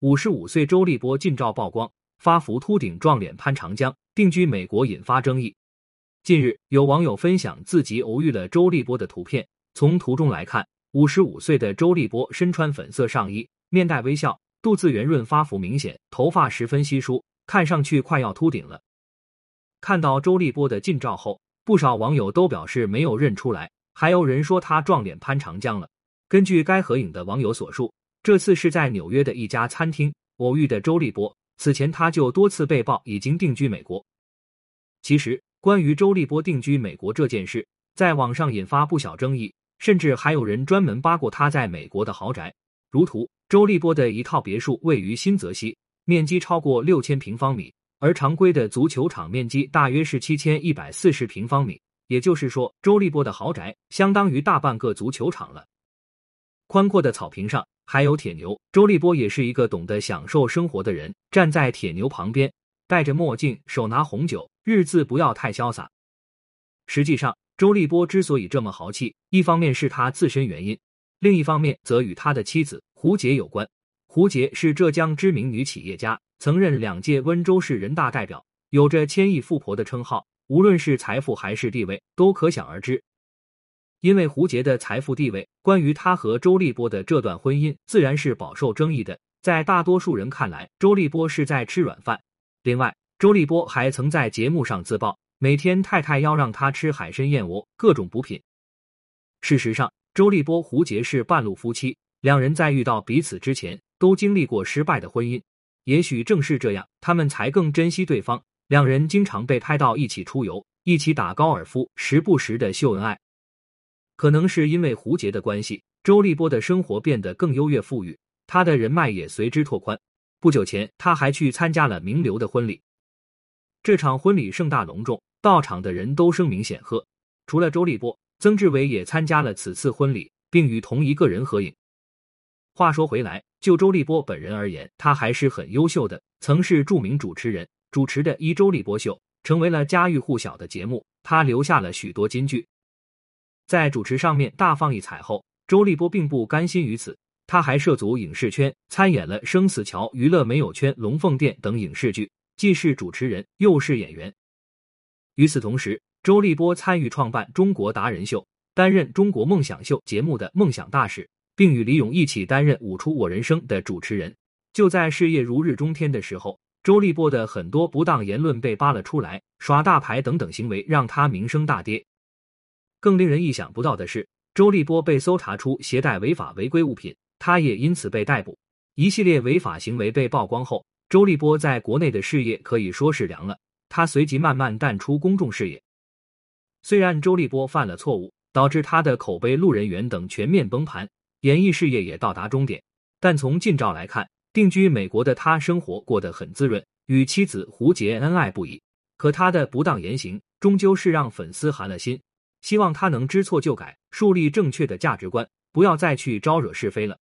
五十五岁周立波近照曝光，发福秃顶撞脸潘长江，定居美国引发争议。近日，有网友分享自己偶遇了周立波的图片。从图中来看，五十五岁的周立波身穿粉色上衣，面带微笑，肚子圆润，发福明显，头发十分稀疏，看上去快要秃顶了。看到周立波的近照后，不少网友都表示没有认出来，还有人说他撞脸潘长江了。根据该合影的网友所述，这次是在纽约的一家餐厅偶遇的周立波，此前他就多次被曝已经定居美国。其实。关于周立波定居美国这件事，在网上引发不小争议，甚至还有人专门扒过他在美国的豪宅。如图，周立波的一套别墅位于新泽西，面积超过六千平方米，而常规的足球场面积大约是七千一百四十平方米。也就是说，周立波的豪宅相当于大半个足球场了。宽阔的草坪上还有铁牛，周立波也是一个懂得享受生活的人，站在铁牛旁边。戴着墨镜，手拿红酒，日子不要太潇洒。实际上，周立波之所以这么豪气，一方面是他自身原因，另一方面则与他的妻子胡洁有关。胡洁是浙江知名女企业家，曾任两届温州市人大代表，有着“千亿富婆”的称号，无论是财富还是地位，都可想而知。因为胡洁的财富地位，关于他和周立波的这段婚姻，自然是饱受争议的。在大多数人看来，周立波是在吃软饭。另外，周立波还曾在节目上自曝，每天太太要让他吃海参、燕窝，各种补品。事实上，周立波、胡洁是半路夫妻，两人在遇到彼此之前，都经历过失败的婚姻。也许正是这样，他们才更珍惜对方。两人经常被拍到一起出游，一起打高尔夫，时不时的秀恩爱。可能是因为胡洁的关系，周立波的生活变得更优越富裕，他的人脉也随之拓宽。不久前，他还去参加了名流的婚礼。这场婚礼盛大隆重，到场的人都声名显赫。除了周立波，曾志伟也参加了此次婚礼，并与同一个人合影。话说回来，就周立波本人而言，他还是很优秀的。曾是著名主持人，主持的《一周立波秀》成为了家喻户晓的节目，他留下了许多金句。在主持上面大放异彩后，周立波并不甘心于此。他还涉足影视圈，参演了《生死桥》《娱乐没有圈》《龙凤店》等影视剧，既是主持人又是演员。与此同时，周立波参与创办《中国达人秀》，担任《中国梦想秀》节目的梦想大使，并与李咏一起担任《舞出我人生》的主持人。就在事业如日中天的时候，周立波的很多不当言论被扒了出来，耍大牌等等行为让他名声大跌。更令人意想不到的是，周立波被搜查出携带违法违规物品。他也因此被逮捕，一系列违法行为被曝光后，周立波在国内的事业可以说是凉了。他随即慢慢淡出公众视野。虽然周立波犯了错误，导致他的口碑、路人缘等全面崩盘，演艺事业也到达终点，但从近照来看，定居美国的他生活过得很滋润，与妻子胡洁恩爱不已。可他的不当言行，终究是让粉丝寒了心。希望他能知错就改，树立正确的价值观，不要再去招惹是非了。